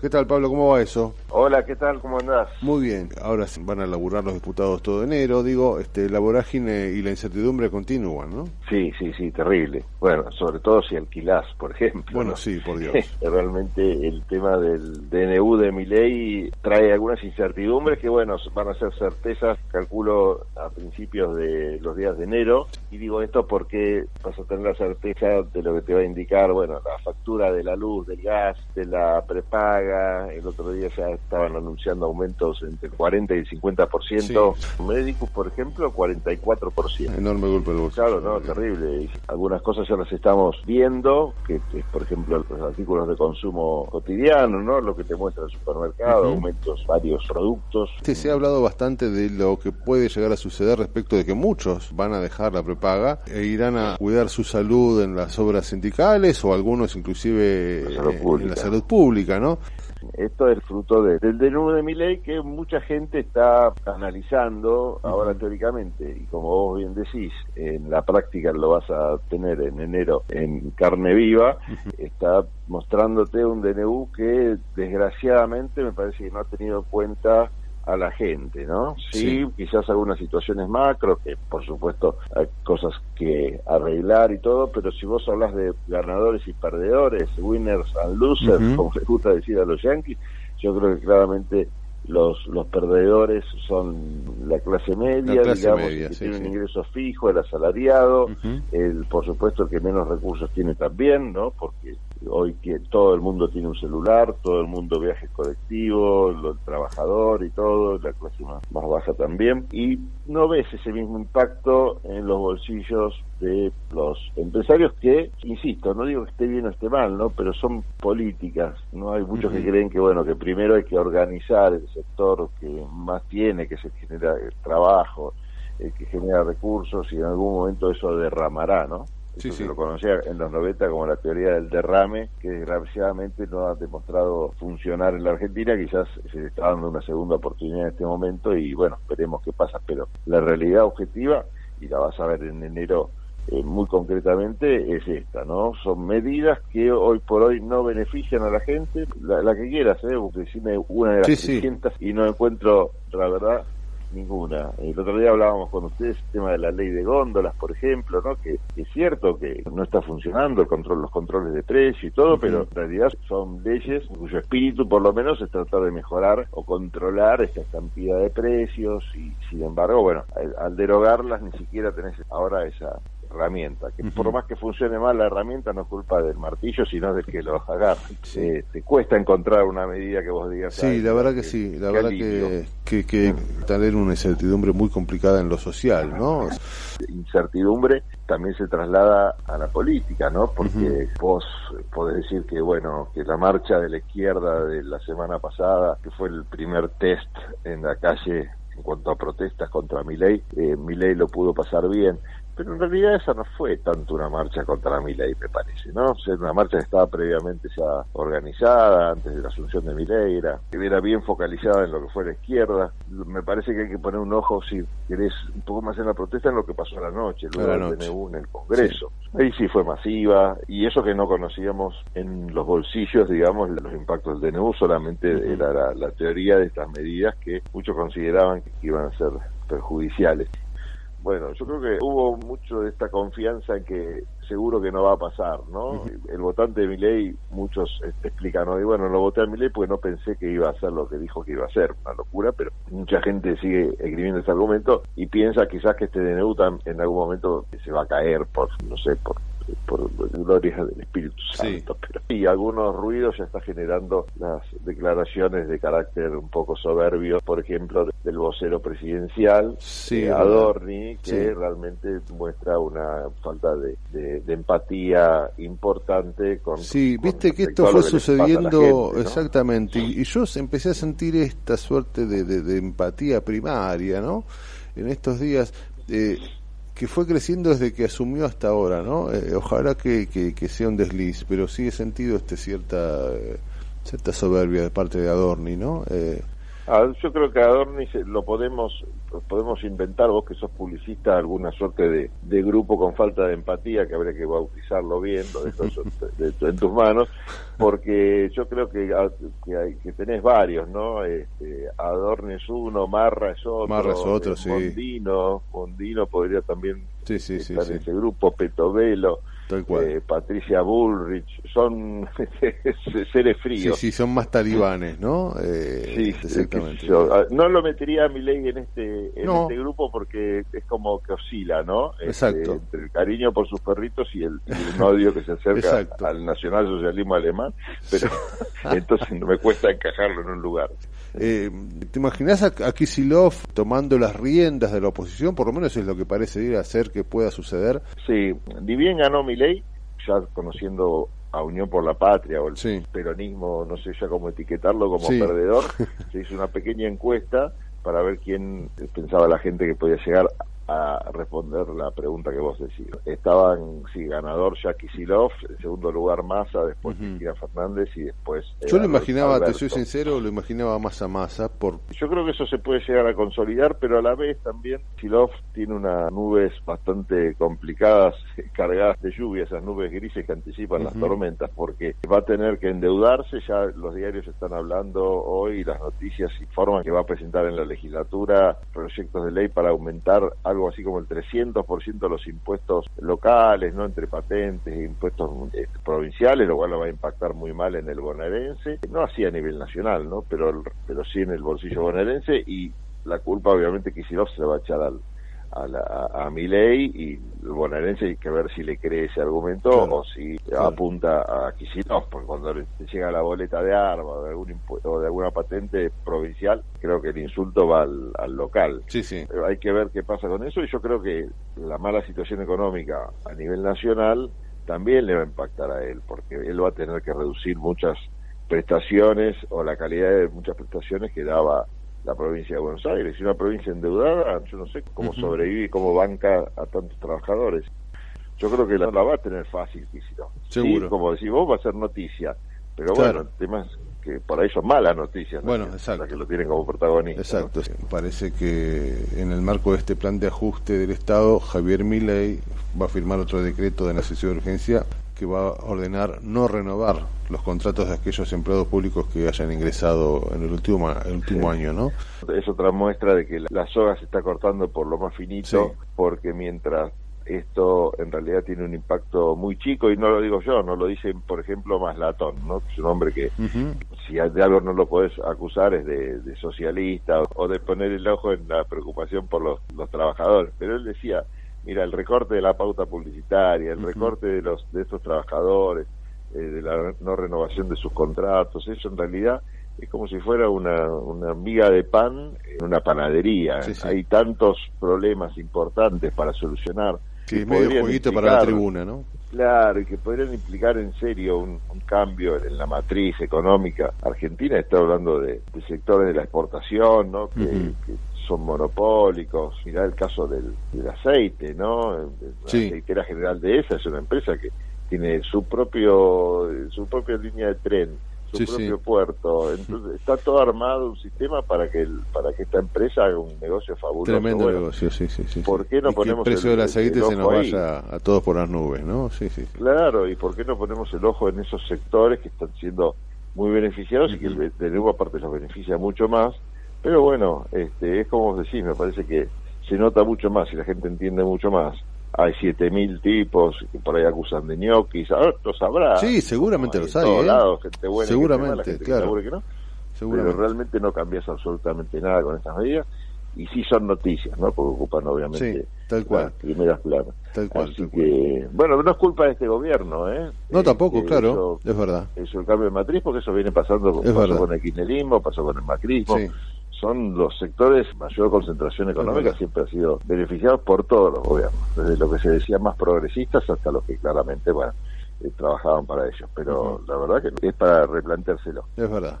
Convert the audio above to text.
¿Qué tal, Pablo? ¿Cómo va eso? Hola, ¿qué tal? ¿Cómo andás? Muy bien. Ahora van a laburar los diputados todo enero. Digo, este, la vorágine y la incertidumbre continúan, ¿no? Sí, sí, sí, terrible. Bueno, sobre todo si alquilás, por ejemplo. Bueno, sí, por Dios. Realmente el tema del DNU de mi ley trae algunas incertidumbres que, bueno, van a ser certezas, calculo, a principios de los días de enero. Y digo esto porque vas a tener la certeza de lo que te va a indicar, bueno, la factura de la luz, del gas, de la prepaga el otro día ya estaban anunciando aumentos entre el 40 y el 50%, médicos, por ejemplo, 44%. Enorme golpe del Claro, no, terrible. algunas cosas ya las estamos viendo, que, es, por ejemplo, los artículos de consumo cotidiano, ¿no? Lo que te muestra el supermercado, aumentos varios productos. se ha hablado bastante de lo que puede llegar a suceder respecto de que muchos van a dejar la prepaga e irán a cuidar su salud en las obras sindicales o algunos inclusive en la salud pública, ¿no? Esto es fruto del DNU de mi ley que mucha gente está analizando ahora teóricamente y como vos bien decís, en la práctica lo vas a tener en enero en carne viva, está mostrándote un DNU que desgraciadamente me parece que no ha tenido en cuenta a la gente, ¿no? Sí, quizás algunas situaciones macro, que por supuesto hay cosas que arreglar y todo, pero si vos hablas de ganadores y perdedores, winners and losers, como les gusta decir a los yankees, yo creo que claramente los los perdedores son la clase media, digamos, que tiene un ingreso fijo, el asalariado, el por supuesto el que menos recursos tiene también, ¿no? Porque hoy que todo el mundo tiene un celular, todo el mundo viajes colectivos, el trabajador y todo, la clase más, baja también, y no ves ese mismo impacto en los bolsillos de los empresarios que, insisto, no digo que esté bien o esté mal, ¿no? Pero son políticas, ¿no? Hay muchos que creen que, bueno, que primero hay que organizar el sector que más tiene, que se genera trabajo, el que genera recursos y en algún momento eso derramará, ¿no? Sí, Se lo conocía en los 90 como la teoría del derrame, que desgraciadamente no ha demostrado funcionar en la Argentina. Quizás se le está dando una segunda oportunidad en este momento y bueno, veremos qué pasa. Pero la realidad objetiva, y la vas a ver en enero eh, muy concretamente es esta, ¿no? Son medidas que hoy por hoy no benefician a la gente, la, que quieras, ¿eh? Porque decime una de las sí, y no encuentro, la verdad, ninguna. El otro día hablábamos con ustedes el tema de la ley de góndolas, por ejemplo, ¿no? Que, es cierto que no está funcionando el control, los controles de precio y todo, pero en realidad son leyes cuyo espíritu, por lo menos, es tratar de mejorar o controlar esta cantidad de precios y, sin embargo, bueno, al derogarlas ni siquiera tenés ahora esa herramienta, que por más que funcione mal la herramienta no es culpa del martillo, sino del que lo agarra. Eh, te cuesta encontrar una medida que vos digas. Sí, la verdad que sí, la verdad que, que, que tener una incertidumbre muy complicada en lo social, ¿no? Incertidumbre también se traslada a la política, ¿no? Porque vos podés decir que, bueno, que la marcha de la izquierda de la semana pasada, que fue el primer test en la calle en cuanto a protestas contra mi ley, eh, mi ley lo pudo pasar bien pero en realidad esa no fue tanto una marcha contra Milei, me parece, ¿no? O una marcha que estaba previamente ya organizada, antes de la asunción de Milei, era, era bien focalizada en lo que fue la izquierda. Me parece que hay que poner un ojo, si querés, un poco más en la protesta, en lo que pasó a la noche, luego del DNU en el Congreso. Ahí sí fue masiva, y eso que no conocíamos en los bolsillos, digamos, los impactos del DNU, solamente era la, la teoría de estas medidas que muchos consideraban que iban a ser perjudiciales. Bueno, yo creo que hubo mucho de esta confianza en que seguro que no va a pasar, ¿no? El votante de mi ley, muchos explican hoy, bueno, lo voté a mi ley porque no pensé que iba a hacer lo que dijo que iba a hacer, una locura, pero mucha gente sigue escribiendo ese argumento y piensa quizás que este DNU en algún momento se va a caer por, no sé, por por gloria del Espíritu Santo. Pero sí, algunos ruidos ya está generando las declaraciones de carácter un poco soberbio, por ejemplo, del vocero presidencial, eh, Adorni, que realmente muestra una falta de, de, empatía importante con... Sí, viste que esto fue sucediendo exactamente, y, yo empecé a sentir esta suerte de, de empatía primaria, ¿no? En estos días... Eh, que fue creciendo desde que asumió hasta ahora, ¿no? Eh, ojalá que, que, sea un desliz, pero sí he sentido este cierta cierta soberbia de parte de Adorni, ¿no? Eh, Ah, yo creo que Adornis lo podemos podemos inventar, vos que sos publicista, alguna suerte de, de grupo con falta de empatía, que habría que bautizarlo bien, lo dejo en tus manos, porque yo creo que, ah, que, hay, que tenés varios, ¿no? Este, Adorni es uno, Marra es otro, Marra es otro, sí. Mondino, Mondino podría también sí, sí, estar sí, en ese grupo, Petovelo. Eh, Patricia Bullrich, son seres fríos. Sí, sí, son más talibanes, ¿no? Eh, sí, exactamente. Ah, no lo metería a mi ley en este en este grupo porque es como que oscila, ¿no? Este, Exacto. entre el cariño por sus perritos y el, odio que se acerca al nacionalsocialismo alemán, pero entonces no me cuesta encajarlo en un lugar. Eh, ¿Te imaginas a, a, Kisilov tomando las riendas de la oposición? Por lo menos es lo que parece ir a ser que pueda suceder. Sí, ni bien ganó mi ley, ya conociendo a Unión por la Patria o el peronismo, no sé ya cómo etiquetarlo como perdedor, se hizo una pequeña encuesta para ver quién pensaba la gente que podía llegar a responder la pregunta que vos decís. Estaban, sí, ganador Jackie Silov, en segundo lugar Massa, después Cristina Fernández y después... Yo lo imaginaba, te soy sincero, lo imaginaba más a Massa por... Yo creo que eso se puede llegar a consolidar, pero a la vez también Silov tiene unas nubes bastante complicadas, cargadas de lluvia, esas nubes grises que anticipan las tormentas, porque va a tener que endeudarse, ya los diarios están hablando hoy, las noticias informan que va a presentar en la legislatura proyectos de ley para aumentar algo así como el 300% de los impuestos locales, no entre patentes e impuestos eh, provinciales, lo cual lo va a impactar muy mal en el bonaerense, no así a nivel nacional, ¿no? Pero, pero sí en el bolsillo bonaerense y la culpa obviamente que no se va a echar al, a, la, a, ley y el bonaerense hay que ver si le cree ese argumento o si apunta a Kicillof, porque cuando le llega la boleta de arma o de, algún o de alguna patente provincial, creo que el insulto va al, local. Sí, sí. hay que ver qué pasa con eso y yo creo que la mala situación económica a nivel nacional también le va a impactar a él, porque él va a tener que reducir muchas prestaciones o la calidad de muchas prestaciones que daba la provincia de Buenos Aires. Y una provincia endeudada, yo no sé cómo sobrevive y cómo banca a tantos trabajadores. Yo creo que la, la va a tener fácil, Seguro. Sí, como decís vos, va a ser noticia. Pero bueno, el tema es que ahí son malas noticias. Bueno, exacto. que lo tienen como protagonista. Exacto. Parece que en el marco de este plan de ajuste del Estado, Javier Milei va a firmar otro decreto de necesidad de urgencia que va a ordenar no renovar los contratos de aquellos empleados públicos que hayan ingresado en el último, el último año, ¿no? Es otra muestra de que la soga se está cortando por lo más finito, porque mientras esto en realidad tiene un impacto muy chico y no lo digo yo, no lo dice por ejemplo Maslatón, ¿no? Es un hombre que si de algo no lo puedes acusar es de, socialista o, de poner el ojo en la preocupación por los, los trabajadores, pero él decía, mira, el recorte de la pauta publicitaria, el recorte de los de estos trabajadores, eh, de la no renovación de sus contratos, eso en realidad es como si fuera una, una miga de pan en una panadería. Hay tantos problemas importantes para solucionar. Que medio jueguito para la tribuna, ¿no? Claro, y que podrían implicar en serio un, cambio en la matriz económica. Argentina está hablando de, sectores de la exportación, ¿no? que son monopólicos. Mirá el caso del, aceite, ¿no? La aceitera general de esa es una empresa que tiene su propio su propia línea de tren, su propio puerto. Entonces está todo armado un sistema para que para que esta empresa haga un negocio fabuloso. Tremendo negocio, sí, sí, sí. ¿Por qué no ponemos el precio del aceite se nos vaya a todos por las nubes, no? Sí, sí, Claro, y ¿por qué no ponemos el ojo en esos sectores que están siendo muy beneficiados y que el de nuevo aparte los beneficia mucho más? Pero bueno, este, es como decís, me parece que se nota mucho más y la gente entiende mucho más. Hay 7.000 tipos que por ahí acusan de ñoquis, ahora lo sabrá. Sí, seguramente lo sabe. ¿eh? gente buena seguramente, claro. Que no. Pero realmente no cambias absolutamente nada con estas medidas y sí son noticias, ¿no? Porque ocupan obviamente tal cual. las primeras planas. Tal cual, Así que, bueno, no es culpa de este gobierno, ¿eh? No, tampoco, este, claro, es verdad. Eso el cambio de matriz, porque eso viene pasando pasó con el kirchnerismo, pasó con el macrismo. Sí son los sectores mayor concentración económica siempre ha sido beneficiados por todos los gobiernos, desde lo que se decía más progresistas hasta los que claramente bueno eh, trabajaban para ellos, pero la verdad que es para replanteárselo. Es verdad.